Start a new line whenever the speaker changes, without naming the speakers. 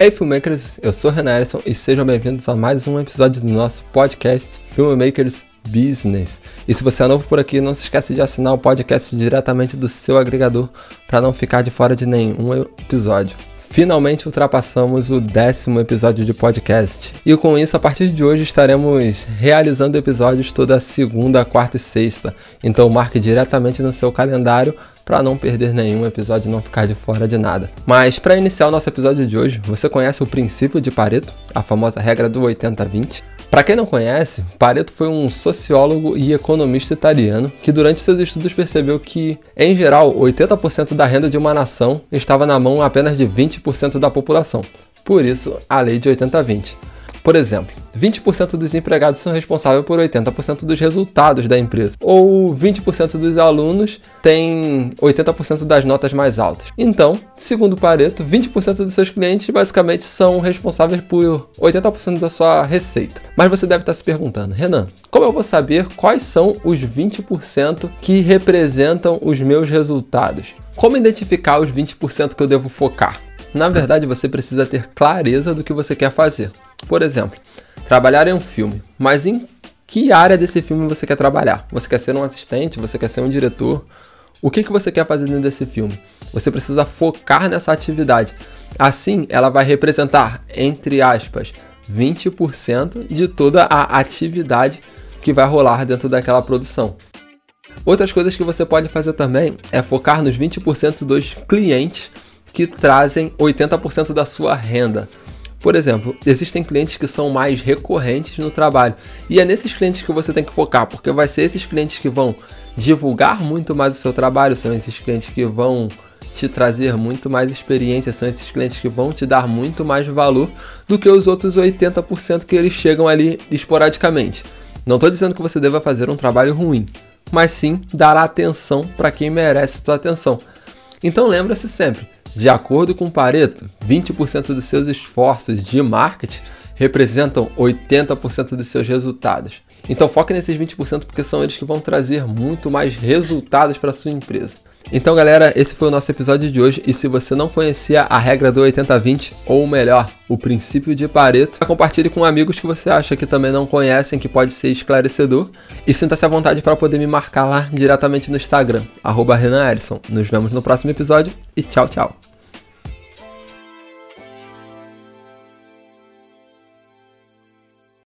Ei Filmmakers, eu sou Renan Erison e sejam bem-vindos a mais um episódio do nosso podcast Filmmakers Business. E se você é novo por aqui, não se esqueça de assinar o podcast diretamente do seu agregador para não ficar de fora de nenhum episódio. Finalmente ultrapassamos o décimo episódio de podcast. E com isso, a partir de hoje, estaremos realizando episódios toda segunda, quarta e sexta. Então marque diretamente no seu calendário para não perder nenhum episódio e não ficar de fora de nada. Mas para iniciar o nosso episódio de hoje, você conhece o princípio de Pareto, a famosa regra do 80-20? Para quem não conhece, Pareto foi um sociólogo e economista italiano que durante seus estudos percebeu que, em geral, 80% da renda de uma nação estava na mão apenas de 20% da população. Por isso, a lei de 80-20. Por exemplo, 20% dos empregados são responsáveis por 80% dos resultados da empresa, ou 20% dos alunos têm 80% das notas mais altas. Então, segundo Pareto, 20% dos seus clientes basicamente são responsáveis por 80% da sua receita. Mas você deve estar se perguntando, Renan, como eu vou saber quais são os 20% que representam os meus resultados? Como identificar os 20% que eu devo focar? Na verdade, você precisa ter clareza do que você quer fazer. Por exemplo, trabalhar em um filme, mas em que área desse filme você quer trabalhar? Você quer ser um assistente? Você quer ser um diretor? O que, que você quer fazer dentro desse filme? Você precisa focar nessa atividade. Assim, ela vai representar, entre aspas, 20% de toda a atividade que vai rolar dentro daquela produção. Outras coisas que você pode fazer também é focar nos 20% dos clientes que trazem 80% da sua renda. Por exemplo, existem clientes que são mais recorrentes no trabalho e é nesses clientes que você tem que focar, porque vai ser esses clientes que vão divulgar muito mais o seu trabalho, são esses clientes que vão te trazer muito mais experiência, são esses clientes que vão te dar muito mais valor do que os outros 80% que eles chegam ali esporadicamente. Não estou dizendo que você deva fazer um trabalho ruim, mas sim dar atenção para quem merece sua atenção. Então lembre-se sempre, de acordo com Pareto, 20% dos seus esforços de marketing representam 80% dos seus resultados. Então foque nesses 20% porque são eles que vão trazer muito mais resultados para sua empresa. Então, galera, esse foi o nosso episódio de hoje. E se você não conhecia a regra do 80-20, ou melhor, o princípio de Pareto, compartilhe com amigos que você acha que também não conhecem, que pode ser esclarecedor. E sinta-se à vontade para poder me marcar lá diretamente no Instagram, Renan Nos vemos no próximo episódio e tchau, tchau.